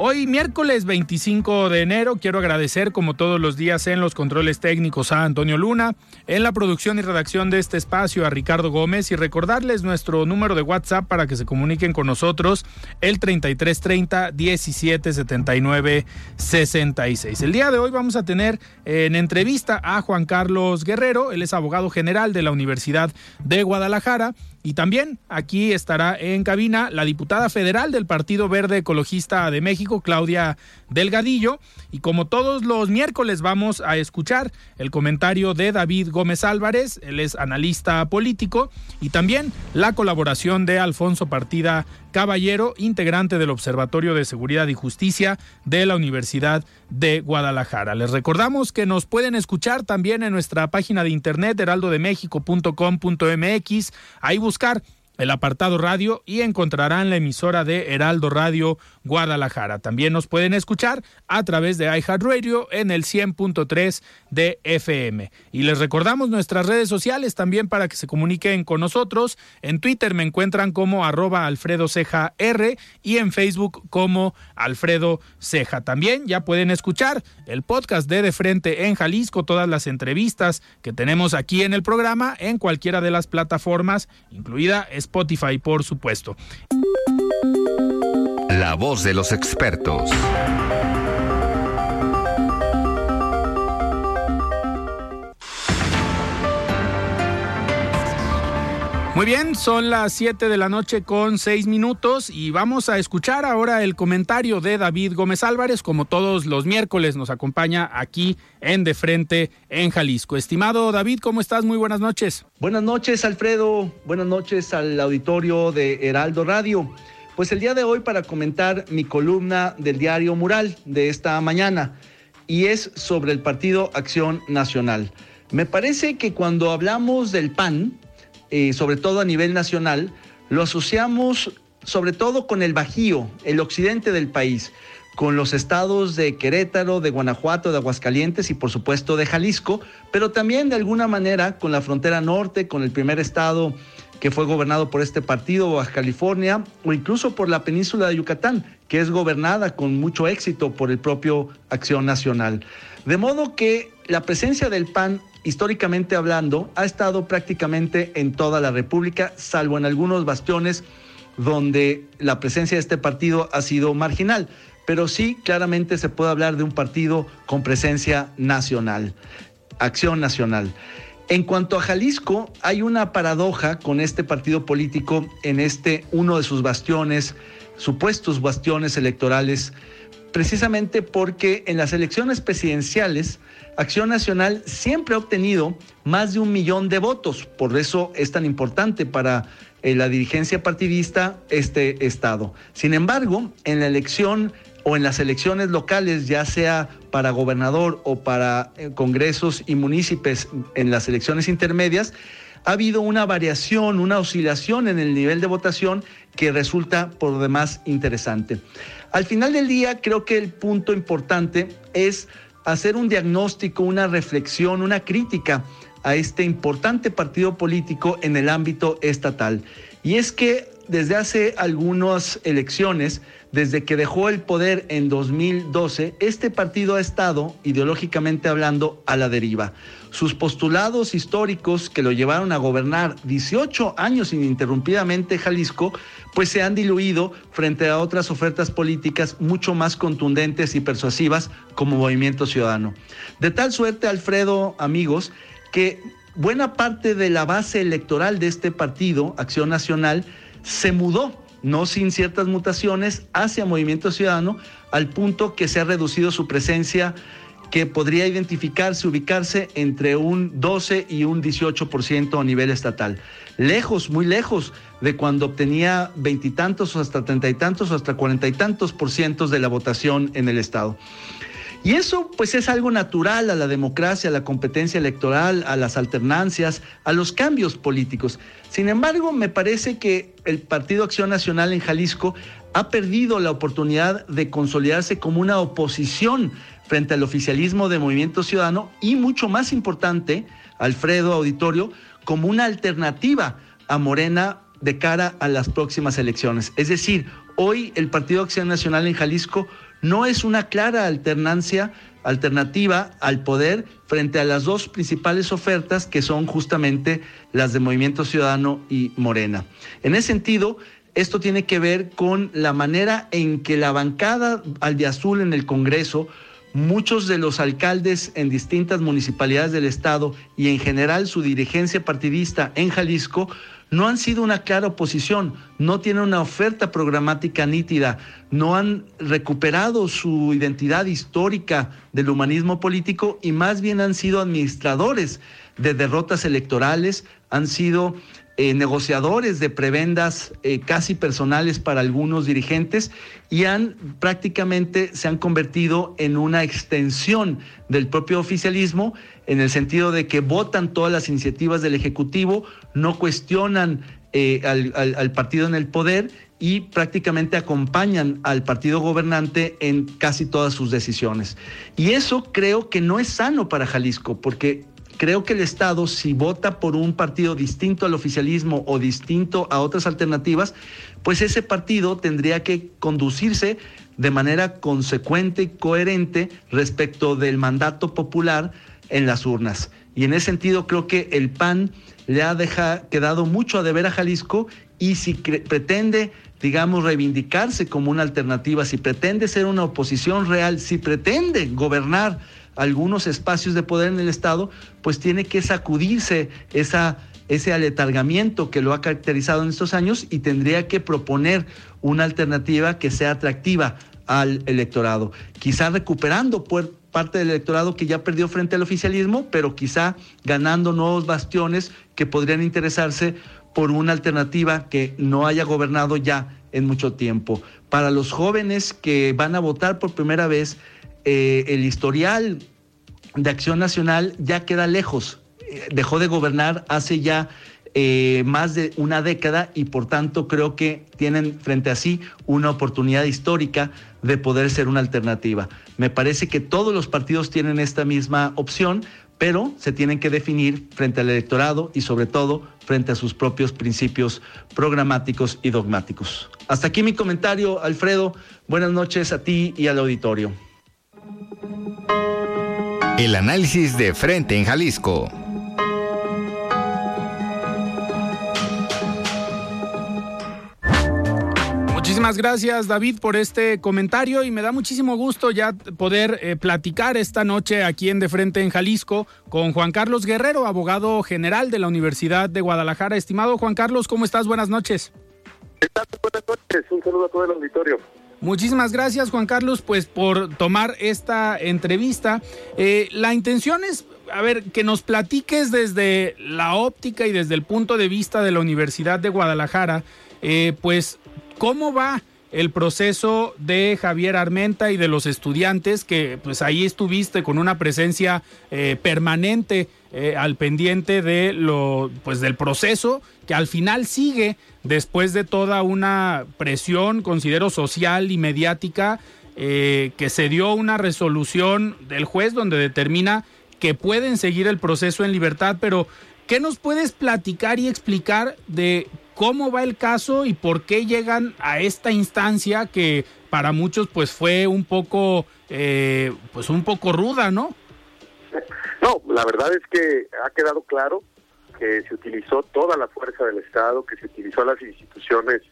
Hoy miércoles 25 de enero quiero agradecer como todos los días en los controles técnicos a Antonio Luna, en la producción y redacción de este espacio a Ricardo Gómez y recordarles nuestro número de WhatsApp para que se comuniquen con nosotros el 3330 1779 66. El día de hoy vamos a tener en entrevista a Juan Carlos Guerrero, él es abogado general de la Universidad de Guadalajara y también aquí estará en cabina la diputada federal del Partido Verde Ecologista de México, Claudia Delgadillo. Y como todos los miércoles vamos a escuchar el comentario de David Gómez Álvarez, él es analista político, y también la colaboración de Alfonso Partida Caballero, integrante del Observatorio de Seguridad y Justicia de la Universidad de Guadalajara. Les recordamos que nos pueden escuchar también en nuestra página de internet heraldodemexico.com.mx, ahí buscar el apartado radio y encontrarán la emisora de Heraldo Radio Guadalajara. También nos pueden escuchar a través de iHeartRadio en el 100.3 de FM. Y les recordamos nuestras redes sociales también para que se comuniquen con nosotros. En Twitter me encuentran como arroba Alfredo Ceja R y en Facebook como Alfredo Ceja. También ya pueden escuchar el podcast de De Frente en Jalisco, todas las entrevistas que tenemos aquí en el programa en cualquiera de las plataformas, incluida por supuesto. La voz de los expertos. Muy bien, son las 7 de la noche con 6 minutos y vamos a escuchar ahora el comentario de David Gómez Álvarez. Como todos los miércoles nos acompaña aquí en De Frente en Jalisco. Estimado David, ¿cómo estás? Muy buenas noches. Buenas noches, Alfredo. Buenas noches al auditorio de Heraldo Radio. Pues el día de hoy para comentar mi columna del diario Mural de esta mañana y es sobre el Partido Acción Nacional. Me parece que cuando hablamos del PAN, eh, sobre todo a nivel nacional, lo asociamos sobre todo con el Bajío, el occidente del país, con los estados de Querétaro, de Guanajuato, de Aguascalientes y por supuesto de Jalisco, pero también de alguna manera con la frontera norte, con el primer estado que fue gobernado por este partido, Baja California, o incluso por la península de Yucatán, que es gobernada con mucho éxito por el propio Acción Nacional. De modo que la presencia del PAN históricamente hablando, ha estado prácticamente en toda la República, salvo en algunos bastiones donde la presencia de este partido ha sido marginal. Pero sí, claramente se puede hablar de un partido con presencia nacional, acción nacional. En cuanto a Jalisco, hay una paradoja con este partido político en este uno de sus bastiones, supuestos bastiones electorales, precisamente porque en las elecciones presidenciales, Acción Nacional siempre ha obtenido más de un millón de votos. Por eso es tan importante para eh, la dirigencia partidista este estado. Sin embargo, en la elección o en las elecciones locales, ya sea para gobernador o para eh, congresos y municipios en las elecciones intermedias, ha habido una variación, una oscilación en el nivel de votación que resulta por demás interesante. Al final del día, creo que el punto importante es hacer un diagnóstico, una reflexión, una crítica a este importante partido político en el ámbito estatal. Y es que desde hace algunas elecciones, desde que dejó el poder en 2012, este partido ha estado, ideológicamente hablando, a la deriva. Sus postulados históricos que lo llevaron a gobernar 18 años ininterrumpidamente Jalisco, pues se han diluido frente a otras ofertas políticas mucho más contundentes y persuasivas como Movimiento Ciudadano. De tal suerte, Alfredo, amigos, que buena parte de la base electoral de este partido, Acción Nacional, se mudó, no sin ciertas mutaciones, hacia Movimiento Ciudadano, al punto que se ha reducido su presencia que podría identificarse, ubicarse entre un 12 y un 18% a nivel estatal. Lejos, muy lejos de cuando obtenía veintitantos o hasta treinta y tantos o hasta cuarenta y tantos por ciento de la votación en el Estado. Y eso pues es algo natural a la democracia, a la competencia electoral, a las alternancias, a los cambios políticos. Sin embargo, me parece que el Partido Acción Nacional en Jalisco ha perdido la oportunidad de consolidarse como una oposición frente al oficialismo de Movimiento Ciudadano y mucho más importante, Alfredo Auditorio, como una alternativa a Morena de cara a las próximas elecciones. Es decir, hoy el Partido Acción Nacional en Jalisco no es una clara alternancia, alternativa al poder frente a las dos principales ofertas que son justamente las de Movimiento Ciudadano y Morena. En ese sentido, esto tiene que ver con la manera en que la bancada albiazul en el Congreso muchos de los alcaldes en distintas municipalidades del estado y en general su dirigencia partidista en Jalisco no han sido una clara oposición, no tienen una oferta programática nítida, no han recuperado su identidad histórica del humanismo político y más bien han sido administradores de derrotas electorales, han sido eh, negociadores de prebendas eh, casi personales para algunos dirigentes y han prácticamente se han convertido en una extensión del propio oficialismo en el sentido de que votan todas las iniciativas del Ejecutivo, no cuestionan eh, al partido en el poder y prácticamente acompañan al partido gobernante en casi todas sus decisiones. Y eso creo que no es sano para Jalisco, porque creo que el Estado, si vota por un partido distinto al oficialismo o distinto a otras alternativas, pues ese partido tendría que conducirse de manera consecuente y coherente respecto del mandato popular en las urnas. Y en ese sentido creo que el PAN le ha quedado mucho a deber a Jalisco y si pretende digamos, reivindicarse como una alternativa, si pretende ser una oposición real, si pretende gobernar algunos espacios de poder en el Estado, pues tiene que sacudirse esa, ese aletargamiento que lo ha caracterizado en estos años y tendría que proponer una alternativa que sea atractiva al electorado. Quizá recuperando parte del electorado que ya perdió frente al oficialismo, pero quizá ganando nuevos bastiones que podrían interesarse por una alternativa que no haya gobernado ya en mucho tiempo. Para los jóvenes que van a votar por primera vez, eh, el historial de Acción Nacional ya queda lejos. Dejó de gobernar hace ya eh, más de una década y por tanto creo que tienen frente a sí una oportunidad histórica de poder ser una alternativa. Me parece que todos los partidos tienen esta misma opción, pero se tienen que definir frente al electorado y sobre todo frente a sus propios principios programáticos y dogmáticos. Hasta aquí mi comentario, Alfredo. Buenas noches a ti y al auditorio. El análisis de frente en Jalisco. Muchísimas gracias David por este comentario y me da muchísimo gusto ya poder eh, platicar esta noche aquí en De Frente en Jalisco con Juan Carlos Guerrero, abogado general de la Universidad de Guadalajara. Estimado Juan Carlos, ¿cómo estás? Buenas noches. Buenas noches, un saludo a todo el auditorio. Muchísimas gracias Juan Carlos pues por tomar esta entrevista. Eh, la intención es, a ver, que nos platiques desde la óptica y desde el punto de vista de la Universidad de Guadalajara, eh, pues cómo va el proceso de Javier Armenta y de los estudiantes, que pues ahí estuviste con una presencia eh, permanente eh, al pendiente de lo, pues del proceso que al final sigue después de toda una presión, considero social y mediática, eh, que se dio una resolución del juez donde determina que pueden seguir el proceso en libertad, pero ¿qué nos puedes platicar y explicar de ¿Cómo va el caso y por qué llegan a esta instancia que para muchos pues fue un poco, eh, pues un poco ruda, ¿no? No, la verdad es que ha quedado claro que se utilizó toda la fuerza del Estado, que se utilizó las instituciones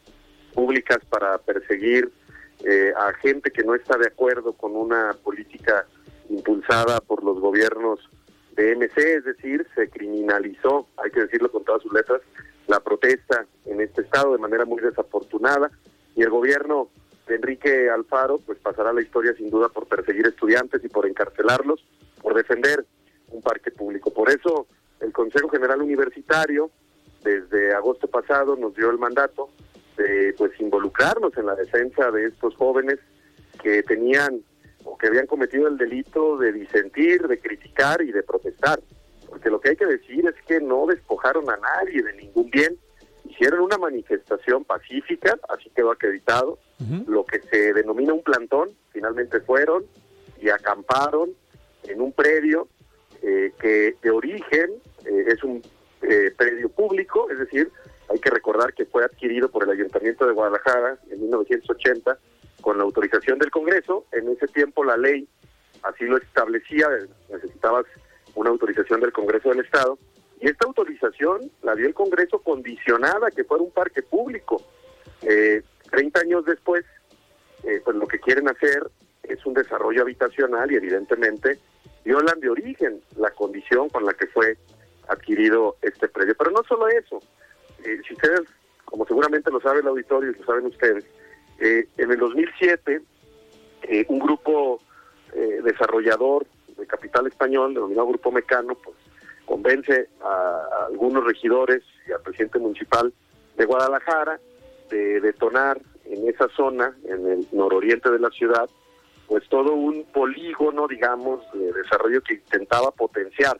públicas para perseguir eh, a gente que no está de acuerdo con una política impulsada por los gobiernos de MC, es decir, se criminalizó, hay que decirlo con todas sus letras, la protesta en este estado de manera muy desafortunada y el gobierno de Enrique Alfaro pues pasará la historia sin duda por perseguir estudiantes y por encarcelarlos, por defender un parque público. Por eso el Consejo General Universitario desde agosto pasado nos dio el mandato de pues involucrarnos en la defensa de estos jóvenes que tenían o que habían cometido el delito de disentir, de criticar y de protestar porque lo que hay que decir es que no despojaron a nadie de ningún bien, hicieron una manifestación pacífica, así quedó acreditado, lo que se denomina un plantón, finalmente fueron y acamparon en un predio eh, que de origen eh, es un eh, predio público, es decir, hay que recordar que fue adquirido por el Ayuntamiento de Guadalajara en 1980 con la autorización del Congreso, en ese tiempo la ley así lo establecía, necesitabas autorización del Congreso del Estado, y esta autorización la dio el Congreso condicionada a que fuera un parque público. Eh, 30 años después, eh, pues lo que quieren hacer es un desarrollo habitacional y evidentemente violan de origen la condición con la que fue adquirido este predio. Pero no solo eso, eh, si ustedes, como seguramente lo sabe el auditorio y lo saben ustedes, eh, en el 2007 un grupo desarrollador de capital español, denominado Grupo Mecano, pues convence a, algunos regidores y al presidente municipal de Guadalajara de detonar en esa zona, en el nororiente de la ciudad, pues todo un polígono, digamos, de desarrollo que intentaba potenciar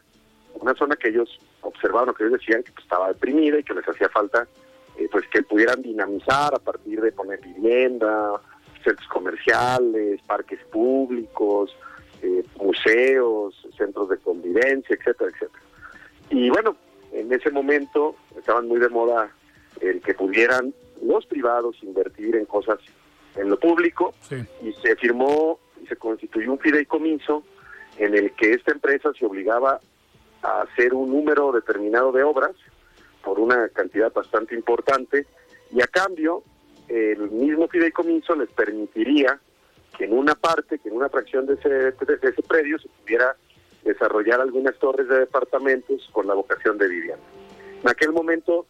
una zona que ellos observaban o que ellos decían que pues, estaba deprimida y que les hacía falta eh, pues que pudieran dinamizar a partir de poner vivienda, centros comerciales, parques públicos, eh, museos, centros de convivencia, etcétera, etcétera. Y bueno, en ese momento estaban muy de moda el que pudieran los privados invertir en cosas en lo público y se firmó y se constituyó un fideicomiso en el que esta empresa se obligaba a hacer un número determinado de obras por una cantidad bastante importante y a cambio el mismo fideicomiso les permitiría que en una parte, que en una fracción de ese, de ese predio se pudiera desarrollar algunas torres de departamentos con la vocación de vivienda. En aquel momento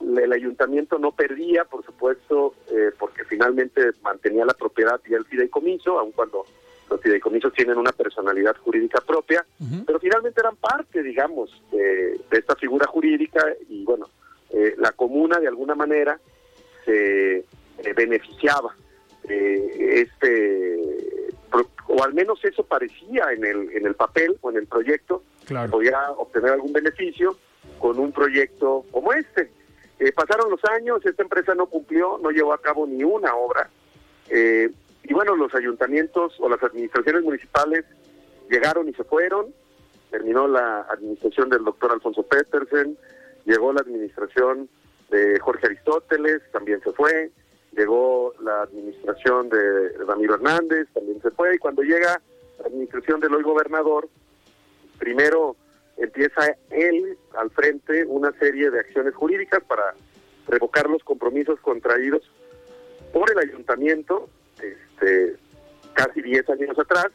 el ayuntamiento no perdía, por supuesto, eh, porque finalmente mantenía la propiedad y el fideicomiso, aun cuando los fideicomisos tienen una personalidad jurídica propia, pero finalmente eran parte, digamos, de, esta figura jurídica y bueno, eh, la comuna de alguna manera se eh, beneficiaba este o al menos eso parecía en el en el papel o en el proyecto podía obtener algún beneficio con un proyecto como este. Eh, pasaron los años esta empresa no cumplió no llevó a cabo ni una obra. Eh, y bueno los ayuntamientos o las administraciones municipales llegaron y se fueron. Terminó la administración del doctor Alfonso Petersen llegó la administración de Jorge Aristóteles también se fue llegó la administración de Ramiro Hernández, también se fue, y cuando llega la administración del hoy gobernador, primero empieza él al frente una serie de acciones jurídicas para revocar los compromisos contraídos por el ayuntamiento este, casi 10 años atrás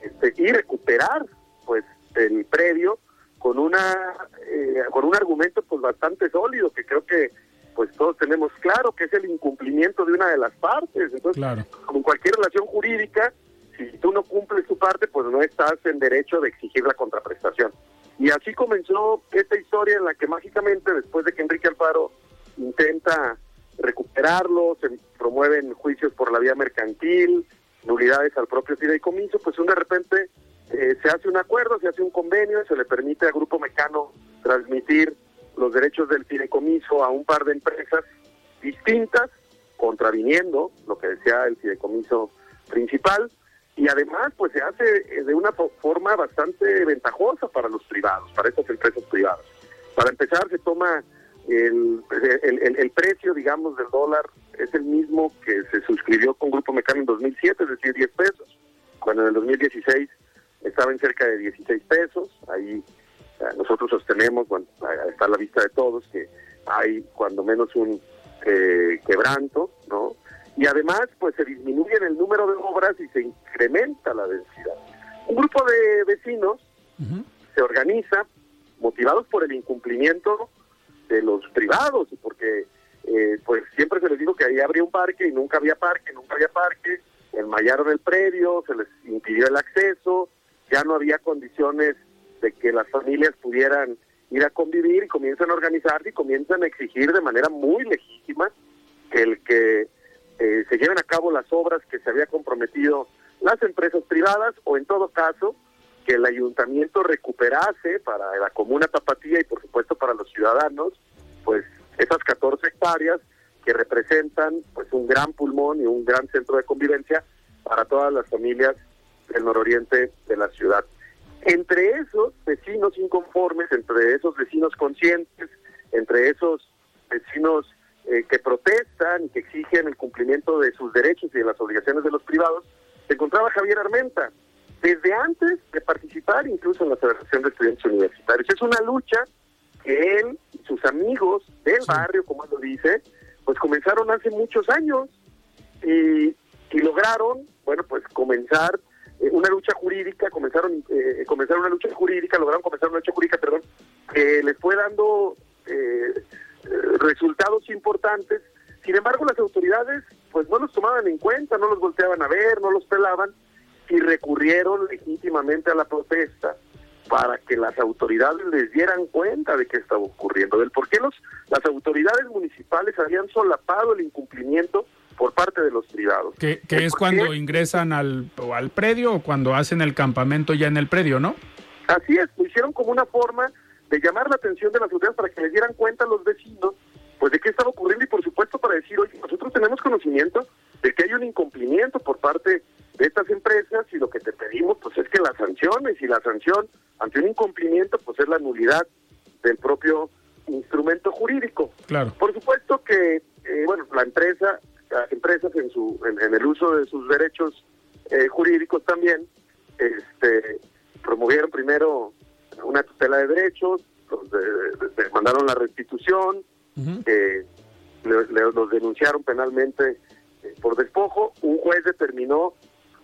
este, y recuperar pues el predio con una eh, con un argumento pues bastante sólido que creo que pues todos tenemos claro que es el incumplimiento de una de las partes. Entonces, claro. como cualquier relación jurídica, si tú no cumples tu parte, pues no estás en derecho de exigir la contraprestación. Y así comenzó esta historia en la que mágicamente, después de que Enrique Alfaro intenta recuperarlo, se promueven juicios por la vía mercantil, nulidades al propio fideicomiso, pues un de repente eh, se hace un acuerdo, se hace un convenio, se le permite al Grupo Mecano transmitir los derechos del fideicomiso a un par de empresas distintas, contraviniendo lo que decía el fideicomiso principal, y además pues se hace eh, de una forma bastante ventajosa para los privados, para estas empresas privadas. Para empezar se toma el, el, el, precio, digamos, del dólar es el mismo que se suscribió con Grupo Mecano en 2007, es decir, 10 pesos, cuando en el 2016 estaba en cerca de 16 pesos. Ahí nosotros sostenemos, bueno, está a la vista de todos, que hay cuando menos un eh, quebranto, ¿no? Y además, pues se disminuye el número de obras y se incrementa la densidad. Un grupo de vecinos se organiza, motivados por el incumplimiento de los privados, porque eh, pues siempre se les dijo que ahí habría un parque y nunca había parque, nunca había parque, enmayaron el predio, se les impidió el acceso, ya no había condiciones de que las familias pudieran ir a convivir y comienzan a organizarse y comienzan a exigir de manera muy legítima que el que eh, se lleven a cabo las obras que se había comprometido las empresas privadas o en todo caso que el ayuntamiento recuperase para la comuna Tapatía y por supuesto para los ciudadanos pues esas 14 hectáreas que representan pues un gran pulmón y un gran centro de convivencia para todas las familias del nororiente de la ciudad. Entre esos vecinos inconformes, entre esos vecinos conscientes, entre esos vecinos eh, que protestan y que exigen el cumplimiento de sus derechos y de las obligaciones de los privados, se encontraba Javier Armenta, desde antes de participar incluso en la Federación de Estudiantes Universitarios. Es una lucha que él y sus amigos del barrio, como él lo dice, pues comenzaron hace muchos años y, y lograron, bueno, pues comenzar eh, una lucha jurídica, comenzaron eh, comenzaron una lucha jurídica, lograron comenzar una lucha jurídica, perdón, que les fue dando eh, resultados importantes. Sin embargo, las autoridades pues no los tomaban en cuenta, no los volteaban a ver, no los pelaban y recurrieron legítimamente a la protesta para que las autoridades les dieran cuenta de qué estaba ocurriendo, del por qué los, las autoridades municipales habían solapado el incumplimiento por parte de los privados. Que, es cuando ingresan al, al predio o cuando hacen el campamento ya en el predio, ¿no? Así es, lo hicieron como una forma de llamar la atención de las autoridades para que les dieran cuenta a los vecinos pues de qué estaba ocurriendo y por supuesto para decir, oye, nosotros tenemos conocimiento de que hay un incumplimiento por parte de estas empresas y lo que te pedimos pues es que las sanciones y la sanción ante un incumplimiento pues es la nulidad del propio instrumento jurídico. Claro. Por supuesto que, eh, bueno, la empresa las empresas en su en, el uso de sus derechos eh, jurídicos también este promovieron primero una tutela de derechos mandaron la restitución los denunciaron penalmente eh, por despojo. Un juez determinó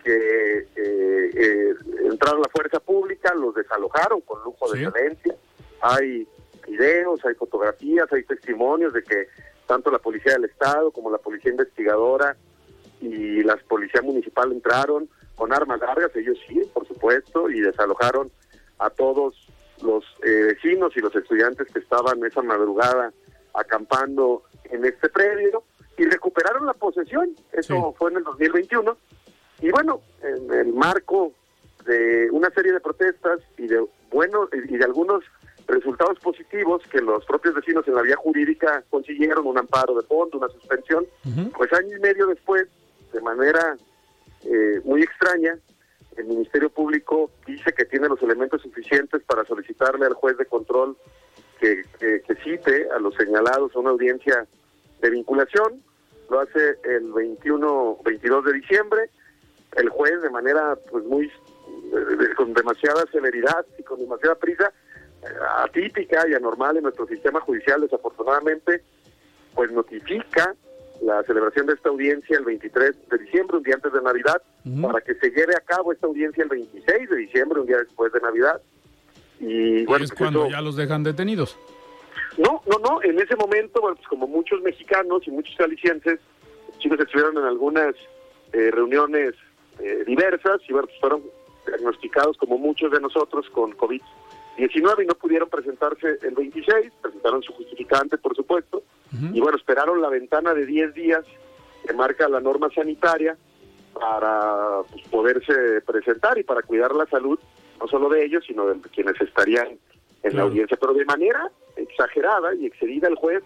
que eh, entraron la fuerza pública los desalojaron con lujo de violencia. Hay videos hay fotografías hay testimonios de que tanto la Policía del Estado como la Policía Investigadora y la Policía Municipal entraron con armas largas, ellos sí, por supuesto, y desalojaron a todos los eh, vecinos y los estudiantes que estaban esa madrugada acampando en este predio y recuperaron la posesión. Eso fue en el 2021. Y bueno, en el marco de una serie de protestas y de buenos y de algunos resultados positivos que los propios vecinos en la vía jurídica consiguieron, un amparo de fondo, una suspensión, pues año y medio después, de manera eh, muy extraña, el Ministerio Público dice que tiene los elementos suficientes para solicitarle al juez de control que, que, cite a los señalados a una audiencia de vinculación. Lo hace el 21, 22 de diciembre. El juez, de manera pues muy eh, con demasiada celeridad y con demasiada prisa, atípica y anormal en nuestro sistema judicial, desafortunadamente, pues notifica la celebración de esta audiencia el 23 de diciembre, un día antes de Navidad, para que se lleve a cabo esta audiencia el 26 de diciembre, un día después de Navidad. Y, bueno, es pues cuando ya los dejan detenidos. No, no, no, en ese momento, bueno, pues como muchos mexicanos y muchos calicienses, chicos estuvieron en algunas eh, reuniones eh, diversas y bueno, pues fueron diagnosticados como muchos de nosotros con COVID 19 y no pudieron presentarse el 26, presentaron su justificante, por supuesto, y bueno, esperaron la ventana de 10 días que marca la norma sanitaria para pues, poderse presentar y para cuidar la salud, no solo de ellos, sino de quienes estarían en la audiencia, pero de manera exagerada y excedida el juez,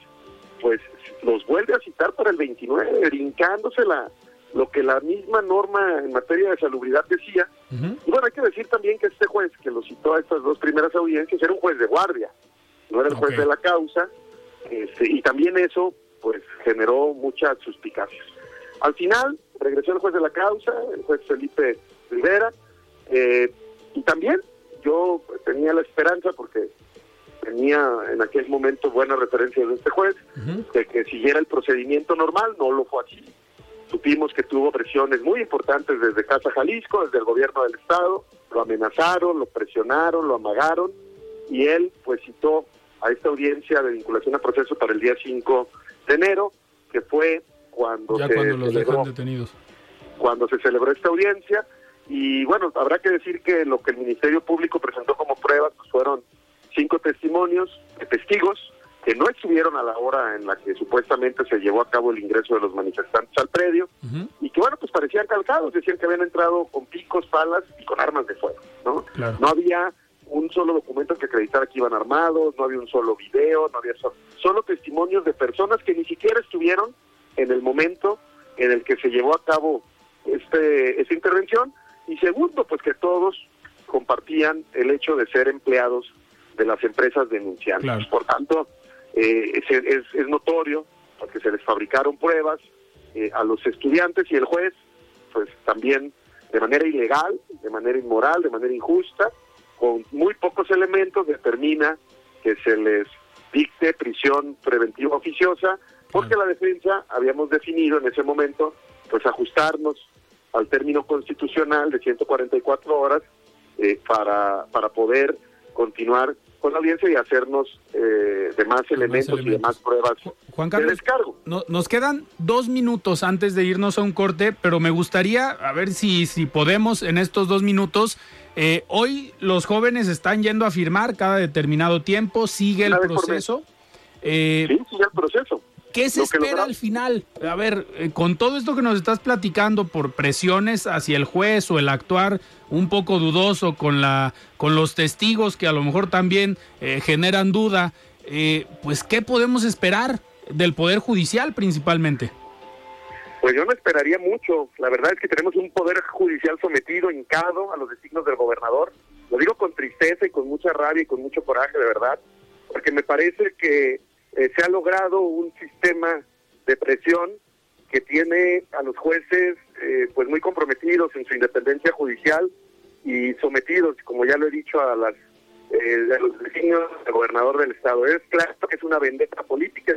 pues los vuelve a citar para el 29, brincándose la, lo que la misma norma en materia de salubridad decía. Y bueno, hay que decir también que este juez que lo citó a estas dos primeras audiencias era un juez de guardia, no era el juez de la causa, Este, y también eso pues generó muchas suspicacias. Al final regresó el juez de la causa, el juez Felipe Rivera, eh, y también yo tenía la esperanza porque tenía en aquel momento buenas referencias de este juez, de que siguiera el procedimiento normal, no lo fue así. Supimos que tuvo presiones muy importantes desde Casa Jalisco, desde el gobierno del estado, lo amenazaron, lo presionaron, lo amagaron, y él pues citó a esta audiencia de vinculación a proceso para el día 5 de enero, que fue cuando ya se cuando los celebró, detenidos. cuando se celebró esta audiencia y bueno habrá que decir que lo que el Ministerio Público presentó como pruebas pues, fueron cinco testimonios de testigos que no estuvieron a la hora en la que supuestamente se llevó a cabo el ingreso de los manifestantes al predio y que bueno pues parecían calcados decían que habían entrado con picos palas y con armas de fuego no Claro. no había un solo documento que acreditara que iban armados no había un solo video no había so- solo testimonios de personas que ni siquiera estuvieron en el momento en el que se llevó a cabo este esta intervención y segundo pues que todos compartían el hecho de ser empleados de las empresas denunciantes Claro. por tanto eh, es, es- es notorio porque se les fabricaron pruebas eh, a los estudiantes y el juez pues también de manera ilegal de manera inmoral de manera injusta con muy pocos elementos determina que se les dicte prisión preventiva oficiosa porque la defensa habíamos definido en ese momento pues ajustarnos al término constitucional de 144 horas eh, para, para poder continuar con la audiencia y hacernos eh, de más elementos y de más pruebas Ju- Juan de Carlos, descargo. no- nos quedan dos minutos antes de irnos a un corte, pero me gustaría, a ver si, si podemos en estos dos minutos. eh, hoy los jóvenes están yendo a firmar cada determinado tiempo, sigue el proceso. Eh, Sí, sigue el proceso. ¿Qué se espera al final? A ver, eh, con todo esto que nos estás platicando por presiones hacia el juez o el actuar un poco dudoso con la con los testigos que a lo mejor también eh, generan duda, eh, pues ¿qué podemos esperar del poder judicial principalmente? Pues yo no esperaría mucho. La verdad es que tenemos un poder judicial sometido, hincado a los designios del gobernador. Lo digo con tristeza y con mucha rabia y con mucho coraje, de verdad, porque me parece que eh, se ha logrado un sistema de presión que tiene a los jueces eh, pues muy comprometidos en su independencia judicial y sometidos, como ya lo he dicho, a las eh, a los designios del gobernador del estado. Es claro que es una vendetta política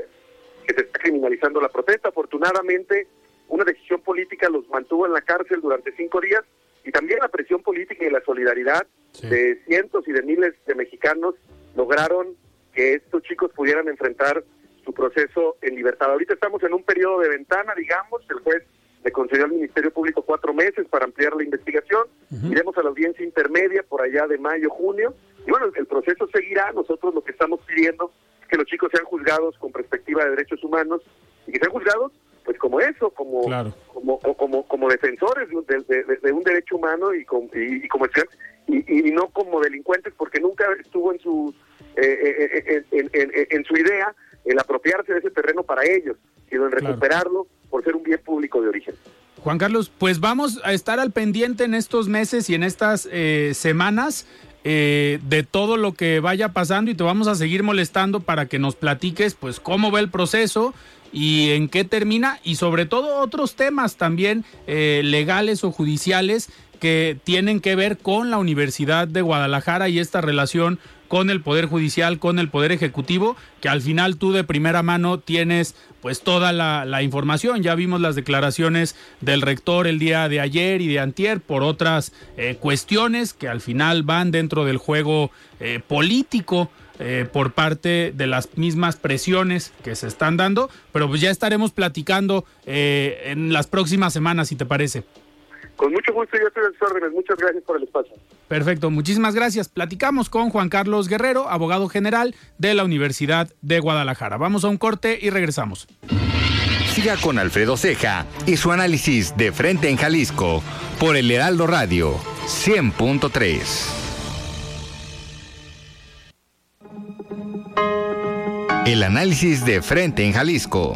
que se está criminalizando la protesta. Afortunadamente, una decisión política los mantuvo en la cárcel durante cinco días y también la presión política y la solidaridad Sí. de cientos y de miles de mexicanos lograron que estos chicos pudieran enfrentar su proceso en libertad. Ahorita estamos en un periodo de ventana, digamos, el juez le concedió al Ministerio Público cuatro meses para ampliar la investigación, iremos a la audiencia intermedia por allá de mayo, junio, y bueno, el proceso seguirá, nosotros lo que estamos pidiendo es que los chicos sean juzgados con perspectiva de derechos humanos. Y que sean juzgados pues como eso, como Claro. como, como como defensores de, de- de- de un derecho humano y, com- y, y como estudiantes, y, y no como delincuentes porque nunca estuvo en su eh, eh, eh, en, en- en- en su idea el apropiarse de ese terreno para ellos, sino en Claro. recuperarlo por ser un bien público de origen. Juan Carlos, pues vamos a estar al pendiente en estos meses y en estas eh, semanas eh, de todo lo que vaya pasando y te vamos a seguir molestando para que nos platiques pues cómo va el proceso y en qué termina y sobre todo otros temas también eh, legales o judiciales que tienen que ver con la Universidad de Guadalajara y esta relación con el Poder Judicial, con el Poder Ejecutivo, que al final tú de primera mano tienes pues toda la, información. Ya vimos las declaraciones del rector el día de ayer y de antier por otras eh, cuestiones que al final van dentro del juego eh, político. eh, por parte de las mismas presiones que se están dando, pero pues ya estaremos platicando en las próximas semanas, si te parece. Con mucho gusto, yo estoy a sus órdenes. Muchas gracias por el espacio. Perfecto, muchísimas gracias. Platicamos con Juan Carlos Guerrero, abogado general de la Universidad de Guadalajara. Vamos a un corte y regresamos. Siga con Alfredo Ceja y su análisis de frente en Jalisco por el Heraldo Radio 100.3. El análisis de frente en Jalisco.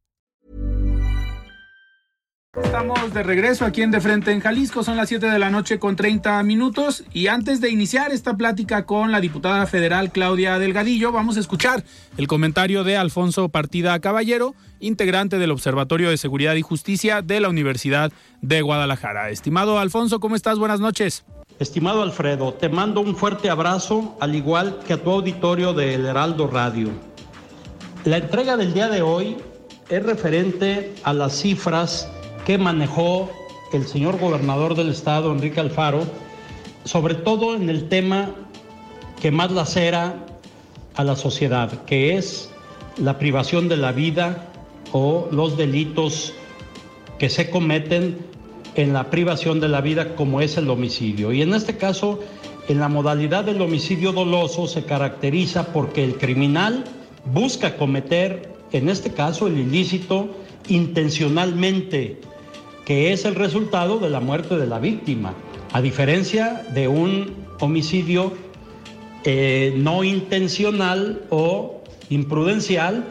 Estamos de regreso aquí en De Frente en Jalisco, son las 7 de la noche con 30 minutos y antes de iniciar esta plática con la diputada federal Claudia Delgadillo, vamos a escuchar el comentario de Alfonso Partida Caballero, integrante del Observatorio de Seguridad y Justicia de la Universidad de Guadalajara. Estimado Alfonso, ¿cómo estás? Buenas noches. Estimado Alfredo, te mando un fuerte abrazo, al igual que a tu auditorio del Heraldo Radio. La entrega del día de hoy es referente a las cifras que manejó el señor gobernador del estado, Enrique Alfaro, sobre todo en el tema que más lacera a la sociedad, que es la privación de la vida o los delitos que se cometen en la privación de la vida como es el homicidio. Y en este caso, en la modalidad del homicidio doloso se caracteriza porque el criminal busca cometer, en este caso, el ilícito intencionalmente, que es el resultado de la muerte de la víctima, a diferencia de un homicidio eh, no intencional o imprudencial,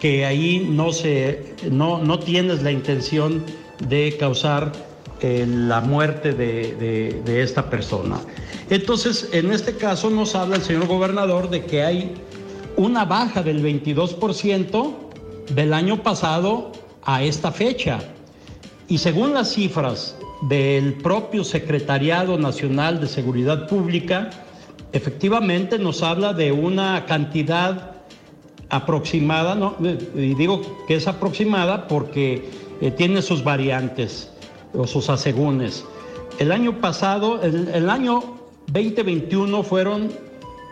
que ahí no, se, no, no tienes la intención de causar eh, la muerte de, de, de esta persona. Entonces, en este caso nos habla el señor gobernador de que hay una baja del 22% del año pasado a esta fecha. Y según las cifras del propio Secretariado Nacional de Seguridad Pública, efectivamente nos habla de una cantidad aproximada, ¿no? y digo que es aproximada porque eh, tiene sus variantes o sus asegúnes. El año pasado, el, el año 2021 fueron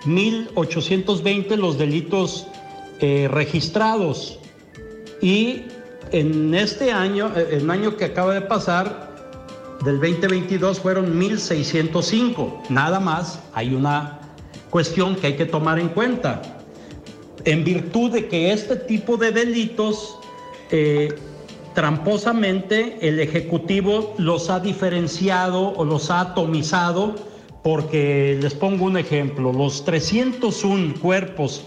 1.820 los delitos eh, registrados y en este año, eh, el año que acaba de pasar, del 2022 fueron 1.605. Nada más hay una cuestión que hay que tomar en cuenta. En virtud de que este tipo de delitos, eh, tramposamente, el Ejecutivo los ha diferenciado o los ha atomizado, porque les pongo un ejemplo, los 301 cuerpos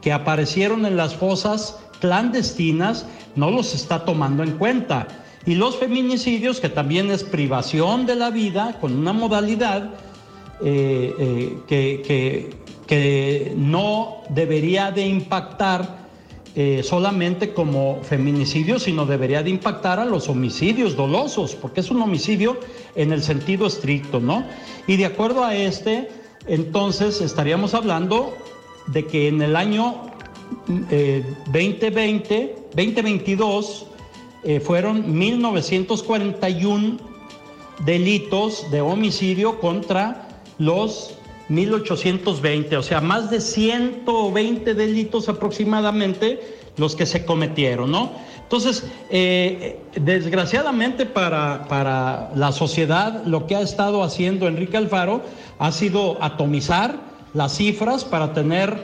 que aparecieron en las fosas clandestinas no los está tomando en cuenta. Y los feminicidios, que también es privación de la vida con una modalidad eh, eh, que, que, que, no debería de impactar eh, solamente como feminicidio, sino debería de impactar a los homicidios dolosos, porque es un homicidio en el sentido estricto, ¿no? Y de acuerdo a este, entonces estaríamos hablando de que en el año 2020, 2022, eh, fueron 1941 delitos de homicidio contra los 1820, o sea, más de 120 delitos aproximadamente los que se cometieron, ¿no? Entonces, eh, desgraciadamente para, para la sociedad, lo que ha estado haciendo Enrique Alfaro ha sido atomizar las cifras para tener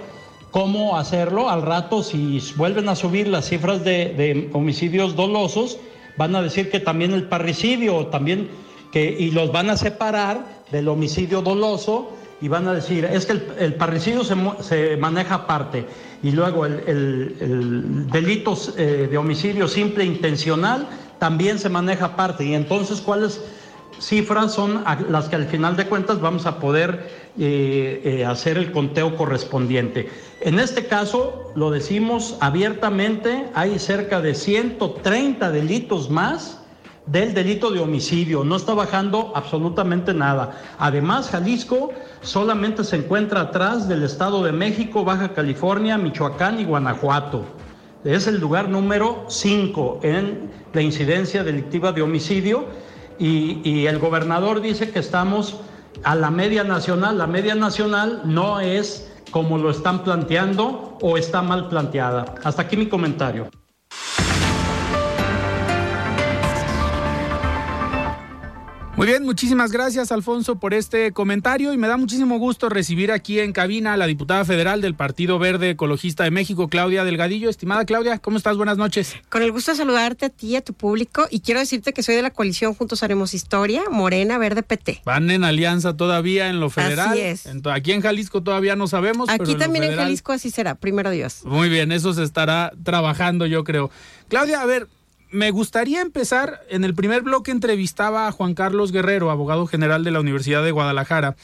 cómo hacerlo. Al rato, si vuelven a subir las cifras de, homicidios dolosos, van a decir que también el parricidio, también que, y los van a separar del homicidio doloso y van a decir, es que el, el parricidio se, se, maneja aparte y luego el, el, el delito eh, de homicidio simple intencional también se maneja aparte. Y entonces, ¿cuáles cifras son las que al final de cuentas vamos a poder eh, eh, hacer el conteo correspondiente? En este caso, lo decimos abiertamente, hay cerca de 130 delitos más del delito de homicidio, no está bajando absolutamente nada. Además, Jalisco solamente se encuentra atrás del Estado de México, Baja California, Michoacán y Guanajuato. Es el lugar número 5 en la incidencia delictiva de homicidio y, el gobernador dice que estamos a la media nacional. La media nacional no es como lo están planteando o está mal planteada. Hasta aquí mi comentario. Muy bien, muchísimas gracias Alfonso por este comentario y me da muchísimo gusto recibir aquí en cabina a la diputada federal del Partido Verde Ecologista de México, Claudia Delgadillo. Estimada Claudia, ¿cómo estás? Buenas noches. Con el gusto de saludarte a ti y a tu público y quiero decirte que soy de la coalición Juntos Haremos Historia, Morena, Verde, PT. Van en alianza todavía en lo federal. Así es. Aquí en Jalisco todavía no sabemos. Aquí pero también en, en Jalisco así será, primero Dios. Muy bien, eso se estará trabajando yo creo. Claudia, a ver, me gustaría empezar, en el primer bloque entrevistaba a Juan Carlos Guerrero, abogado general de la Universidad de Guadalajara,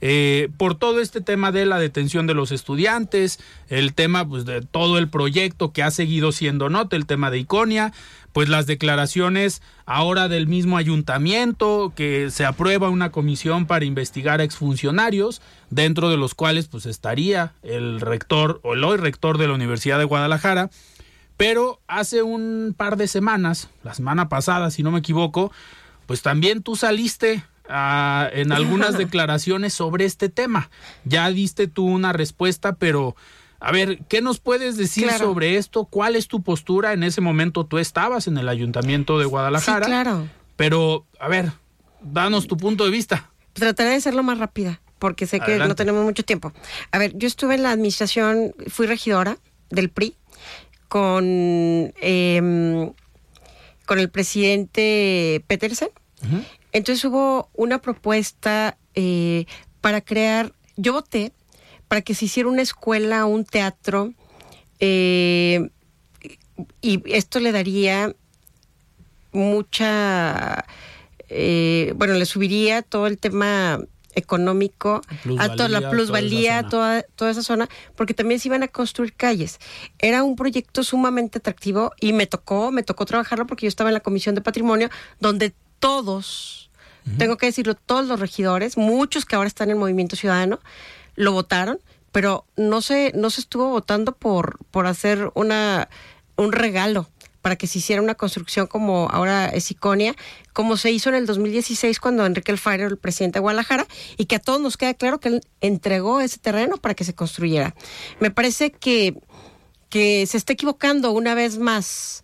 eh, por todo este tema de la detención de los estudiantes, el tema pues, de todo el proyecto que ha seguido siendo nota, el tema de Iconia, pues las declaraciones ahora del mismo ayuntamiento, que se aprueba una comisión para investigar a exfuncionarios, dentro de los cuales pues estaría el rector o el hoy rector de la Universidad de Guadalajara, pero hace un par de semanas, la semana pasada, si no me equivoco, pues también tú saliste uh, en algunas declaraciones sobre este tema. Ya diste tú una respuesta, pero a ver, ¿qué nos puedes decir Claro. sobre esto? ¿Cuál es tu postura? En ese momento tú estabas en el ayuntamiento de Guadalajara. Sí, claro. Pero, a ver, danos tu punto de vista. Trataré de serlo más rápida porque sé que no tenemos mucho tiempo. A ver, yo estuve en la administración, fui regidora del PRI con, em, con el presidente Petersen. Entonces hubo una propuesta eh, para crear, yo voté para que se hiciera una escuela, un teatro, eh, y esto le daría mucha, eh, bueno, le subiría todo el tema económico a toda la Plusvalía, toda toda, toda esa zona, porque también se iban a construir calles. Era un proyecto sumamente atractivo y me tocó, me tocó trabajarlo porque yo estaba en la Comisión de Patrimonio, donde todos, tengo que decirlo, todos los regidores, muchos que ahora están en Movimiento Ciudadano, lo votaron, pero no se, no se estuvo votando por, por hacer una, un regalo para que se hiciera una construcción como ahora es Iconia, como se hizo en el 2016 cuando Enrique Alfaro era el presidente de Guadalajara, y que a todos nos queda claro que él entregó ese terreno para que se construyera. Me parece que, que se está equivocando una vez más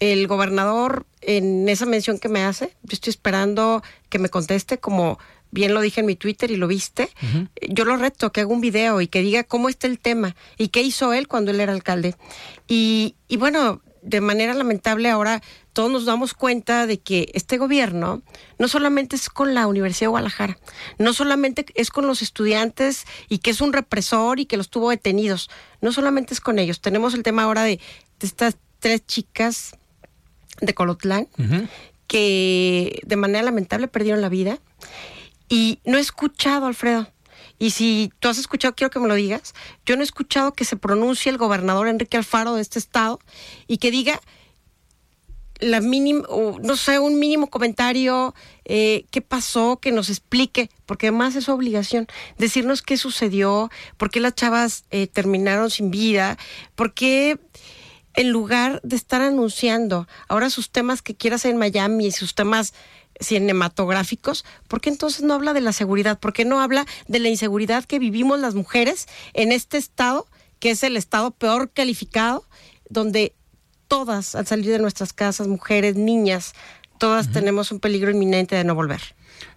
el gobernador en esa mención que me hace. Yo estoy esperando que me conteste como bien lo dije en mi Twitter y lo viste. Yo lo reto que haga un video y que diga cómo está el tema y qué hizo él cuando él era alcalde. Y, y bueno, de manera lamentable ahora todos nos damos cuenta de que este gobierno no solamente es con la Universidad de Guadalajara, no solamente es con los estudiantes y que es un represor y que los tuvo detenidos, no solamente es con ellos. Tenemos el tema ahora de, de estas tres chicas de Colotlán que de manera lamentable perdieron la vida. Y no he escuchado, Alfredo, y si tú has escuchado, quiero que me lo digas, yo no he escuchado que se pronuncie el gobernador Enrique Alfaro de este estado y que diga la no sé, un mínimo comentario, eh, qué pasó, que nos explique, porque además es su obligación, decirnos qué sucedió, por qué las chavas eh, terminaron sin vida, por qué en lugar de estar anunciando ahora sus temas que quiere hacer en Miami y sus temas cinematográficos, ¿por qué entonces no habla de la seguridad? ¿Por qué no habla de la inseguridad que vivimos las mujeres en este estado, que es el estado peor calificado, donde todas, al salir de nuestras casas, mujeres, niñas, todas tenemos un peligro inminente de no volver?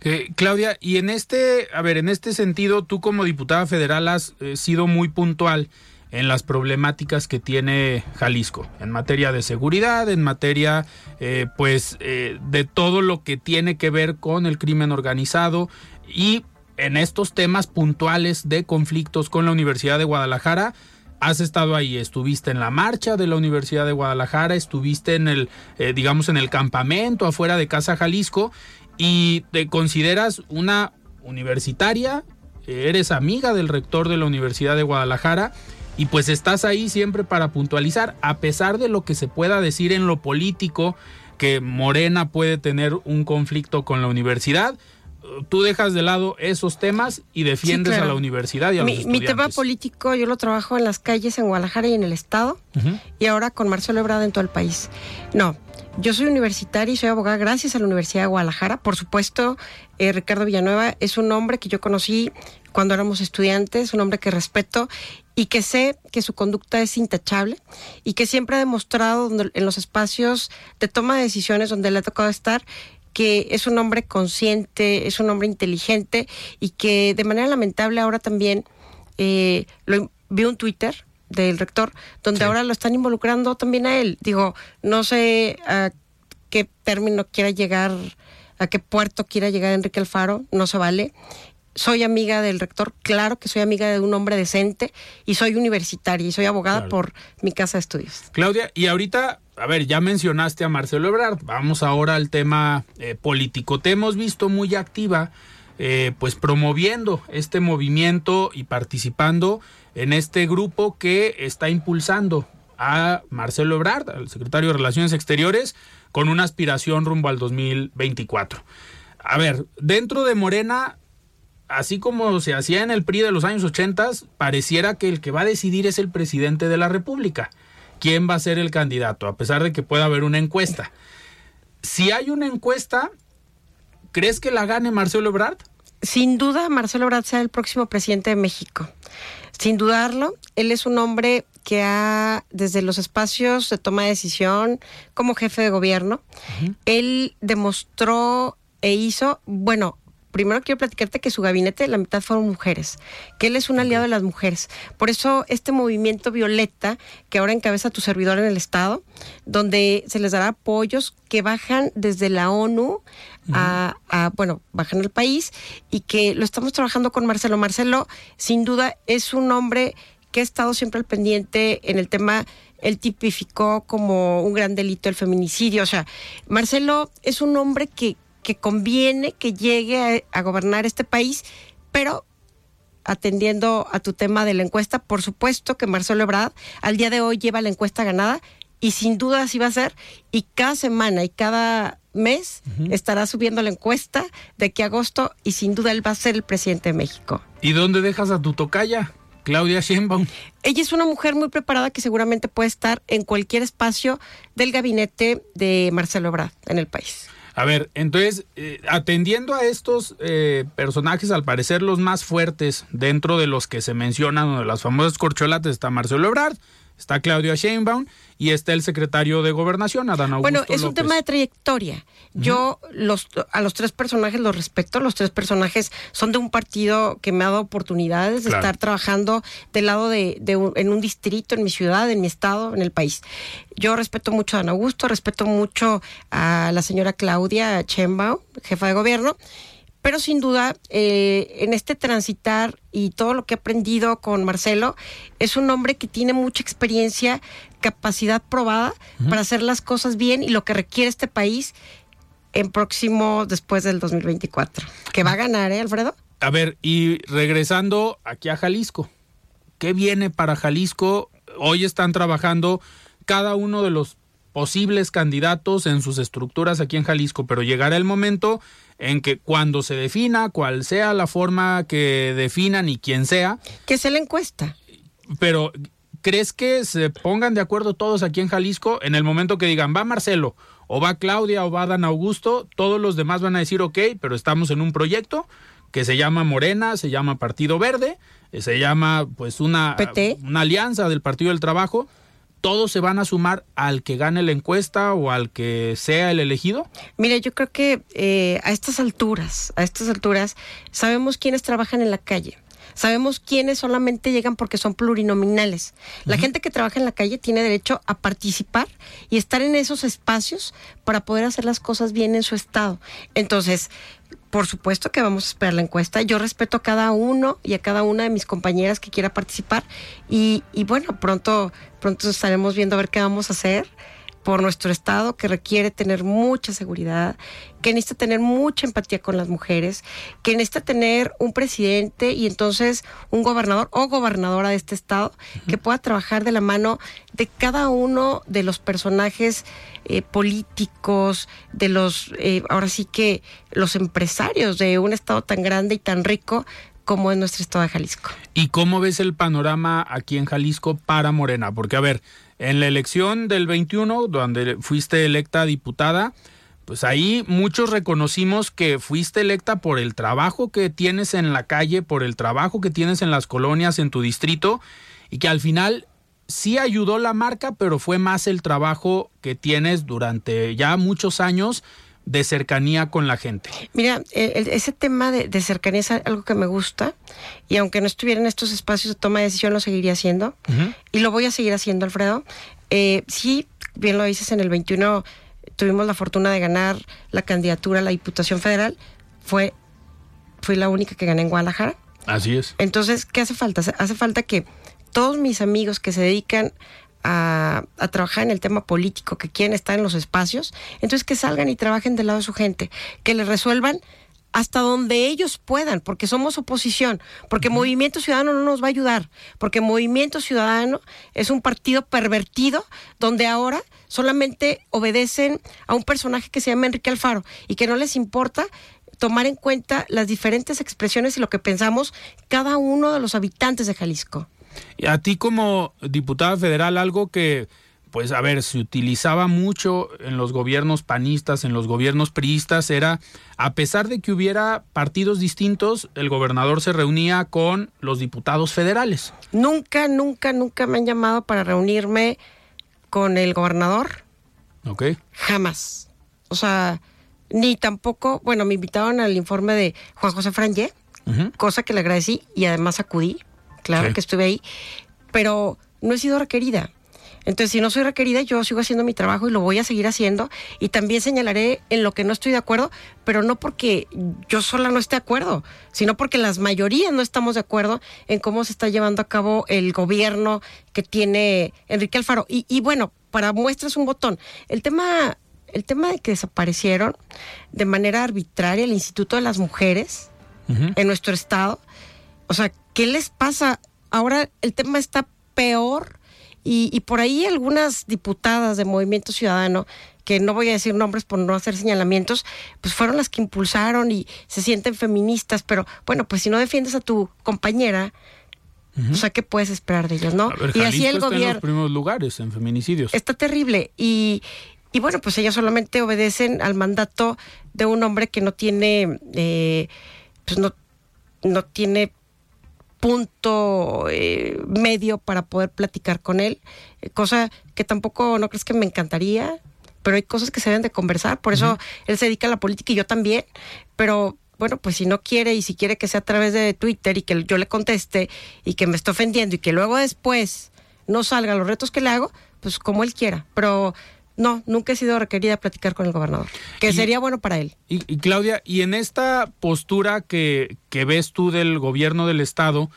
Eh, Claudia, y en este, a ver, en este sentido, tú como diputada federal has eh, sido muy puntual en las problemáticas que tiene Jalisco, en materia de seguridad, en materia, eh, pues, eh, de todo lo que tiene que ver con el crimen organizado y en estos temas puntuales de conflictos con la Universidad de Guadalajara. Has estado ahí, estuviste en la marcha de la Universidad de Guadalajara, estuviste en el, eh, digamos, en el campamento afuera de Casa Jalisco y te consideras una universitaria, eres amiga del rector de la Universidad de Guadalajara y pues estás ahí siempre para puntualizar, a pesar de lo que se pueda decir en lo político que Morena puede tener un conflicto con la universidad. Tú dejas de lado esos temas y defiendes claro. a la universidad y a mi, los mi estudiantes. tema político yo lo trabajo en las calles en Guadalajara y en el estado y ahora con Marcelo Ebrard en todo el país. No, yo soy universitaria y soy abogada gracias a la Universidad de Guadalajara. Por supuesto, eh, Ricardo Villanueva es un hombre que yo conocí cuando éramos estudiantes, un hombre que respeto y que sé que su conducta es intachable y que siempre ha demostrado en los espacios de toma de decisiones donde le ha tocado estar que es un hombre consciente, es un hombre inteligente y que de manera lamentable ahora también eh, lo, vi un Twitter del rector donde ahora lo están involucrando también a él. Digo, no sé a qué término quiera llegar, a qué puerto quiera llegar Enrique Alfaro, no se vale. Soy amiga del rector, claro que soy amiga de un hombre decente y soy universitaria y soy abogada Claro. por mi casa de estudios. Claudia, y ahorita, a ver, ya mencionaste a Marcelo Ebrard, vamos ahora al tema eh, político. Te hemos visto muy activa, eh, pues promoviendo este movimiento y participando en este grupo que está impulsando a Marcelo Ebrard, al secretario de Relaciones Exteriores, con una aspiración rumbo al 2024. A ver, dentro de Morena, así como se hacía en el PRI de los años 80, pareciera que el que va a decidir es el presidente de la República. ¿Quién va a ser el candidato? A pesar de que pueda haber una encuesta. Si hay una encuesta, ¿crees que la gane Marcelo Ebrard? Sin duda, Marcelo Ebrard será el próximo presidente de México. Sin dudarlo, él es un hombre que ha, desde los espacios de toma de decisión, como jefe de gobierno, él demostró e hizo, bueno, primero quiero platicarte que su gabinete, la mitad fueron mujeres, que él es un aliado de las mujeres. Por eso este movimiento Violeta, que ahora encabeza tu servidor en el Estado, donde se les dará apoyos que bajan desde la ONU a, a, bueno, bajan al país y que lo estamos trabajando con Marcelo. Marcelo, sin duda, es un hombre que ha estado siempre al pendiente en el tema él tipificó como un gran delito el feminicidio. O sea, Marcelo es un hombre que, que conviene que llegue a, a gobernar este país, pero atendiendo a tu tema de la encuesta, por supuesto que Marcelo Ebrard al día de hoy lleva la encuesta ganada y sin duda así va a ser. Y cada semana y cada mes estará subiendo la encuesta de aquí a agosto y sin duda él va a ser el presidente de México. ¿Y dónde dejas a tu tocaya? Claudia Sheinbaum. Ella es una mujer muy preparada que seguramente puede estar en cualquier espacio del gabinete de Marcelo Ebrard en el país. A ver, entonces, eh, atendiendo a estos eh, personajes, al parecer los más fuertes dentro de los que se mencionan, de las famosas corcholates, está Marcelo Ebrard, está Claudia Sheinbaum y está el secretario de Gobernación, Adán Augusto Bueno, es un López. tema de trayectoria. Yo los, a los tres personajes los respeto. Los tres personajes son de un partido que me ha dado oportunidades de estar trabajando del lado de, de un- en un distrito, en mi ciudad, en mi estado, en el país. Yo respeto mucho a Dan Augusto, respeto mucho a la señora Claudia Chembao, jefa de gobierno. Pero sin duda, eh, en este transitar y todo lo que he aprendido con Marcelo, es un hombre que tiene mucha experiencia, capacidad probada para hacer las cosas bien y lo que requiere este país en próximo, después del 2024. Que va a ganar, ¿eh, Alfredo? A ver, y regresando aquí a Jalisco, ¿qué viene para Jalisco? Hoy están trabajando cada uno de los posibles candidatos en sus estructuras aquí en Jalisco, pero llegará el momento en que cuando se defina, cuál sea la forma que definan y quién sea, Que sea la encuesta. pero ¿crees que se pongan de acuerdo todos aquí en Jalisco en el momento que digan va Marcelo o va Claudia o va Dan Augusto? Todos los demás van a decir ok, pero estamos en un proyecto que se llama Morena, se llama Partido Verde, eh, se llama pues una, PT. una alianza del Partido del Trabajo. ¿Todos se van a sumar al que gane la encuesta o al que sea el elegido? Mire, yo creo que eh, a estas alturas, a estas alturas, sabemos quiénes trabajan en la calle. Sabemos quiénes solamente llegan porque son plurinominales. La gente que trabaja en la calle tiene derecho a participar y estar en esos espacios para poder hacer las cosas bien en su estado. Entonces, por supuesto que vamos a esperar la encuesta. Yo respeto a cada uno y a cada una de mis compañeras que quiera participar. Y, y bueno, pronto, pronto estaremos viendo a ver qué vamos a hacer por nuestro estado que requiere tener mucha seguridad, que necesita tener mucha empatía con las mujeres, que necesita tener un presidente y entonces un gobernador o gobernadora de este estado que pueda trabajar de la mano de cada uno de los personajes eh, políticos, de los, eh, ahora sí que los empresarios de un estado tan grande y tan rico como es nuestro estado de Jalisco. ¿Y cómo ves el panorama aquí en Jalisco para Morena? Porque, a ver, en la elección del 21, donde fuiste electa diputada, pues ahí muchos reconocimos que fuiste electa por el trabajo que tienes en la calle, por el trabajo que tienes en las colonias, en tu distrito, y que al final sí ayudó la marca, pero fue más el trabajo que tienes durante ya muchos años de cercanía con la gente. Mira, ese tema de, cercanía es algo que me gusta y aunque no estuviera en estos espacios de toma de decisión lo seguiría haciendo y lo voy a seguir haciendo, Alfredo. Eh, sí, bien lo dices, en el 21 tuvimos la fortuna de ganar la candidatura a la Diputación Federal. Fue, fui la única que gané en Guadalajara. Así es. Entonces, ¿qué hace falta? Hace falta que todos mis amigos que se dedican a, trabajar en el tema político, que quieren estar en los espacios, entonces que salgan y trabajen del lado de su gente, que le resuelvan hasta donde ellos puedan, porque somos oposición, porque Movimiento Ciudadano no nos va a ayudar, porque Movimiento Ciudadano es un partido pervertido donde ahora solamente obedecen a un personaje que se llama Enrique Alfaro y que no les importa tomar en cuenta las diferentes expresiones y lo que pensamos cada uno de los habitantes de Jalisco. A ti como diputada federal, algo que, pues a ver, se utilizaba mucho en los gobiernos panistas, en los gobiernos priistas, era, a pesar de que hubiera partidos distintos, el gobernador se reunía con los diputados federales. Nunca, nunca, nunca me han llamado para reunirme con el gobernador. Ok. Jamás. O sea, ni tampoco, bueno, me invitaron al informe de Juan José Frangé, cosa que le agradecí y además acudí claro que estuve ahí, pero no he sido requerida. Entonces, si no soy requerida, yo sigo haciendo mi trabajo y lo voy a seguir haciendo. Y también señalaré en lo que no estoy de acuerdo, pero no porque yo sola no esté de acuerdo, sino porque las mayorías no estamos de acuerdo en cómo se está llevando a cabo el gobierno que tiene Enrique Alfaro. Y, bueno, para muestras un botón, el tema, el tema de que desaparecieron de manera arbitraria el Instituto de las Mujeres en nuestro estado, o sea, ¿qué les pasa? Ahora el tema está peor y, por ahí algunas diputadas de Movimiento Ciudadano, que no voy a decir nombres por no hacer señalamientos, pues fueron las que impulsaron y se sienten feministas, pero bueno, pues si no defiendes a tu compañera, o sea, ¿qué puedes esperar de ellos, no? y así el gobierno. en los primeros lugares en feminicidios. Está terrible. Y, y bueno, pues ellas solamente obedecen al mandato de un hombre que no tiene, eh, pues no, no tiene punto eh, medio para poder platicar con él, eh, cosa que tampoco no crees que me encantaría, pero hay cosas que se deben de conversar, por eso él se dedica a la política y yo también, pero bueno, pues si no quiere y si quiere que sea a través de Twitter y que yo le conteste y que me esté ofendiendo y que luego después no salga los retos que le hago, pues como él quiera, pero no, nunca he sido requerida a platicar con el gobernador, que sería bueno para él. Y, Claudia, y en esta postura que, que ves tú del gobierno del Estado,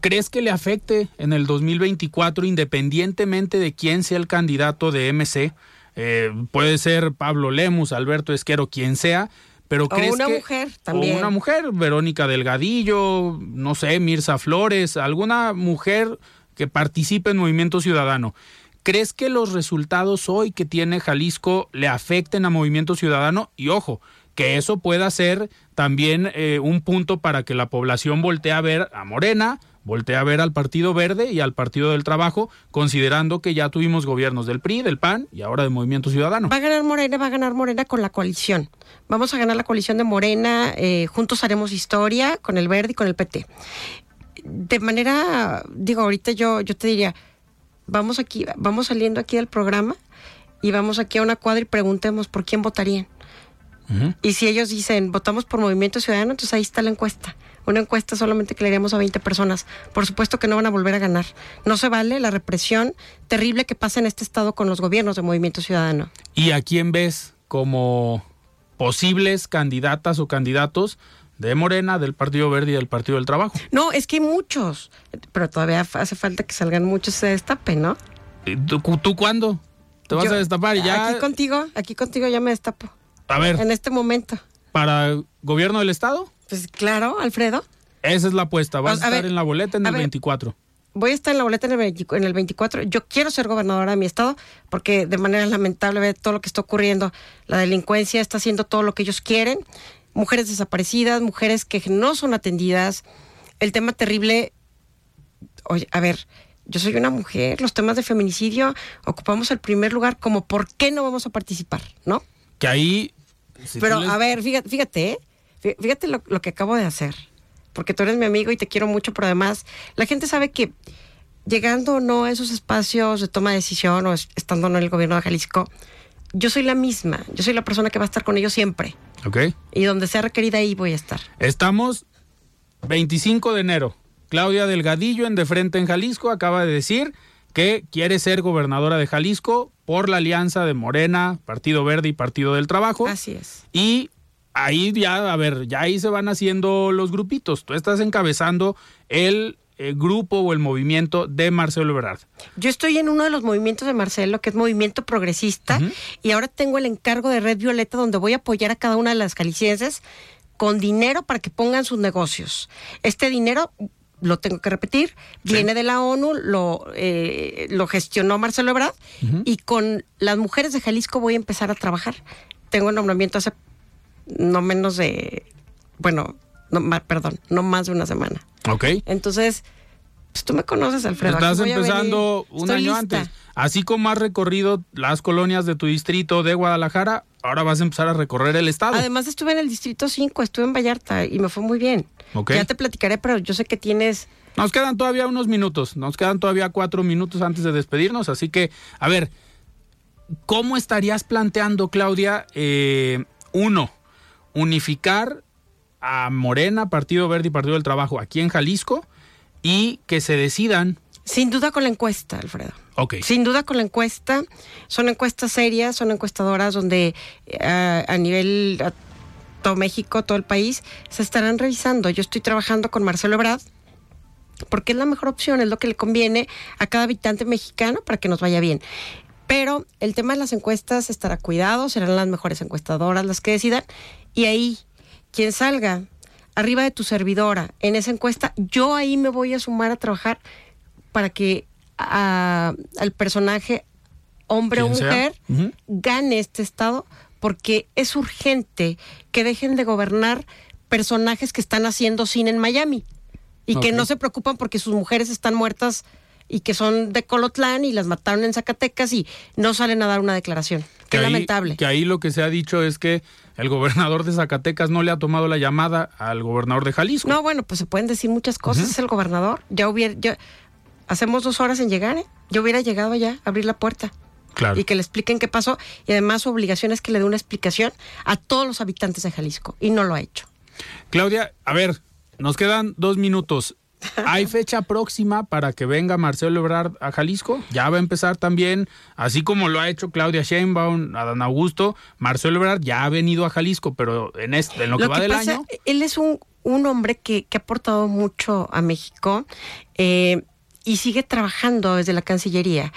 ¿crees que le afecte en el 2024 independientemente de quién sea el candidato de MC? Eh, puede ser Pablo Lemus, Alberto Esquero, quien sea, pero o una mujer también. O una mujer, Verónica Delgadillo, no sé, Mirza Flores, alguna mujer que participe en Movimiento Ciudadano. ¿Crees que los resultados hoy que tiene Jalisco le afecten a Movimiento Ciudadano? Y ojo, que eso pueda ser también eh, un punto para que la población voltee a ver a Morena, voltee a ver al Partido Verde y al Partido del Trabajo, considerando que ya tuvimos gobiernos del PRI, del PAN y ahora del Movimiento Ciudadano. Va a ganar Morena, va a ganar Morena con la coalición. Vamos a ganar la coalición de Morena, eh, juntos haremos historia con el Verde y con el PT. De manera, digo, ahorita yo, yo te diría, vamos aquí, vamos saliendo aquí del programa y vamos aquí a una cuadra y preguntemos por quién votarían. Y si ellos dicen, votamos por Movimiento Ciudadano, entonces ahí está la encuesta. Una encuesta solamente que le haríamos a 20 personas. Por supuesto que no van a volver a ganar. No se vale la represión terrible que pasa en este estado con los gobiernos de Movimiento Ciudadano. ¿Y a quién ves como posibles candidatas o candidatos de Morena, del Partido Verde y del Partido del Trabajo. No, es que hay muchos, pero todavía hace falta que salgan muchos se destapen, ¿no? ¿Tú, tú cuándo? te vas Yo- a destapar y ya. Aquí contigo, aquí contigo ya me destapo. A ver, En este momento. para gobierno del estado, Pues claro, Alfredo. esa es la apuesta. Vas A- estar ver, en la boleta en el ver. 24. Voy a estar en la boleta en el, 20 en el 24. Yo quiero ser gobernadora de mi estado porque de manera lamentable ve todo lo que está ocurriendo. La delincuencia está haciendo todo lo que ellos quieren. Mujeres desaparecidas, mujeres que no son atendidas. El tema terrible. Oye, a ver, yo soy una mujer. Los temas de feminicidio ocupamos el primer lugar. Como, ¿por qué no vamos a participar? ¿No? Que ahí. si Pero les- a ver, fíjate, fíjate, ¿eh? Fí- fíjate lo, lo que acabo de hacer. Porque tú eres mi amigo y te quiero mucho, pero además la gente sabe que llegando o no a esos espacios de toma de decisión o es- estando no en el gobierno de Jalisco, yo soy la misma. Yo soy la persona que va a estar con ellos siempre. Ok. Y donde sea requerida ahí voy a estar. Estamos 25 de enero. Claudia Delgadillo en De Frente en Jalisco acaba de decir que quiere ser gobernadora de Jalisco por la alianza de Morena, Partido Verde y Partido del Trabajo. Así es. Y ahí ya, a ver, ya ahí se van haciendo los grupitos. Tú estás encabezando el, eh, grupo o el movimiento de Marcelo Ebrard. Yo estoy en uno de los movimientos de Marcelo, que es Movimiento Progresista, y ahora tengo el encargo de Red Violeta, donde voy a apoyar a cada una de las jaliscienses con dinero para que pongan sus negocios. Este dinero, lo tengo que repetir, viene de la ONU, lo, eh, lo gestionó Marcelo Ebrard, y con las mujeres de Jalisco voy a empezar a trabajar. Tengo el nombramiento hace no menos de, bueno, no, ma- perdón, no más de una semana. ¿Ok? Entonces, pues tú me conoces, Alfredo. Estás empezando un Estoy año lista. antes. Así como has recorrido las colonias de tu distrito de Guadalajara, ahora vas a empezar a recorrer el estado. Además estuve en el Distrito 5, estuve en Vallarta y me fue muy bien. Ok. Ya te platicaré, pero yo sé que tienes... Nos quedan todavía unos minutos, nos quedan todavía cuatro minutos antes de despedirnos, así que, a ver, ¿cómo estarías planteando, Claudia, eh, uno, unificar a Morena, Partido Verde y Partido del Trabajo aquí en Jalisco y que se decidan, Sin duda con la encuesta, Alfredo. ok, Sin duda con la encuesta. Son encuestas serias, son encuestadoras donde eh, a nivel a todo México, todo el país, se estarán revisando. Yo estoy trabajando con Marcelo Ebrard porque es la mejor opción, es lo que le conviene a cada habitante mexicano para que nos vaya bien. Pero el tema de las encuestas estará cuidado, serán las mejores encuestadoras las que decidan. Y ahí, quien salga arriba de tu servidora en esa encuesta, yo ahí me voy a sumar a trabajar para que a- al personaje, hombre o mujer, gane este estado, porque es urgente que dejen de gobernar personajes que están haciendo cine en Miami y que no se preocupan porque sus mujeres están muertas y que son de Colotlán y las mataron en Zacatecas y no salen a dar una declaración. Que Qué ahí- lamentable. Que ahí lo que se ha dicho es que el gobernador de Zacatecas no le ha tomado la llamada al gobernador de Jalisco. No, bueno, pues se pueden decir muchas cosas. Es el gobernador. Ya hubiera, ya, hacemos dos horas en llegar, ¿eh? Yo hubiera llegado allá a abrir la puerta. Claro. Y que le expliquen qué pasó. Y además su obligación es que le dé una explicación a todos los habitantes de Jalisco. Y no lo ha hecho. Claudia, a ver, nos quedan dos minutos. ¿Hay fecha próxima para que venga Marcelo Ebrard a Jalisco? Ya va a empezar también, así como lo ha hecho Claudia Sheinbaum, Adán Augusto, Marcelo Ebrard ya ha venido a Jalisco, pero en, este, en lo, que va del pasa, año... él es un, un hombre que, que ha aportado mucho a México eh, y sigue trabajando desde la Cancillería.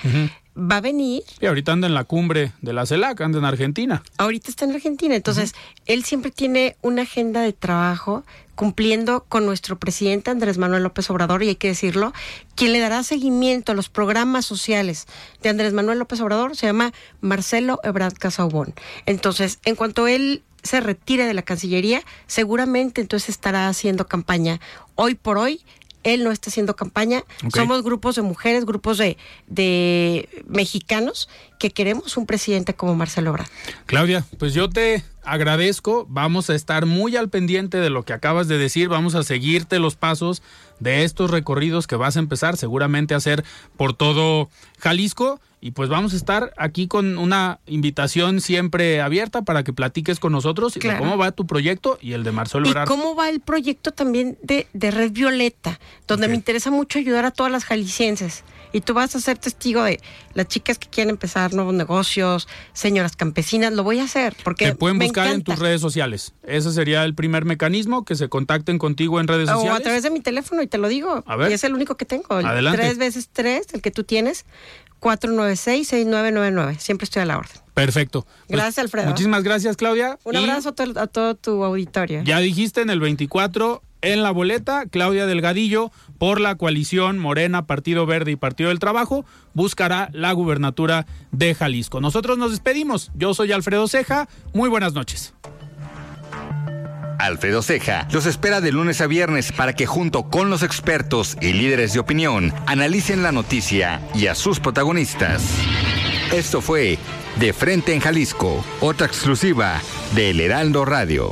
Va a venir Y ahorita anda en la cumbre de la CELAC, anda en Argentina. ahorita está en Argentina, entonces él siempre tiene una agenda de trabajo cumpliendo con nuestro presidente Andrés Manuel López Obrador, y hay que decirlo, quien le dará seguimiento a los programas sociales de Andrés Manuel López Obrador se llama Marcelo Ebrard Casaubon. Entonces, en cuanto él se retire de la Cancillería, seguramente entonces estará haciendo campaña. Hoy por hoy, él no está haciendo campaña. Somos grupos de mujeres, grupos de, de mexicanos que queremos un presidente como Marcelo Ebrard. Claudia, pues yo te agradezco, vamos a estar muy al pendiente de lo que acabas de decir, vamos a seguirte los pasos de estos recorridos que vas a empezar seguramente a hacer por todo Jalisco y pues vamos a estar aquí con una invitación siempre abierta para que platiques con nosotros de Claro. cómo va tu proyecto y el de Marcelo ¿Y Ebrard. cómo va el proyecto también de, de Red Violeta? Donde me interesa mucho ayudar a todas las jaliscienses Y tú vas a ser testigo de las chicas que quieren empezar nuevos negocios, señoras campesinas, lo voy a hacer porque Te pueden me buscar en tus redes sociales. Ese sería el primer mecanismo, que se contacten contigo en redes O sociales. a través de mi teléfono y te lo digo. A ver. Y es el único que tengo. el Adelante. Tres veces tres, el que tú tienes, 496-6999. Siempre estoy a la orden. Perfecto. Pues, Gracias, Alfredo. Muchísimas gracias, Claudia. Un abrazo a todo tu auditorio. Ya dijiste en el 24, en la boleta, Claudia Delgadillo, por la coalición Morena, Partido Verde y Partido del Trabajo, buscará la gubernatura de Jalisco. Nosotros nos despedimos. Yo soy Alfredo Ceja. Muy buenas noches. Alfredo Ceja los espera de lunes a viernes para que junto con los expertos y líderes de opinión analicen la noticia y a sus protagonistas. Esto fue De Frente en Jalisco, otra exclusiva de El Heraldo Radio.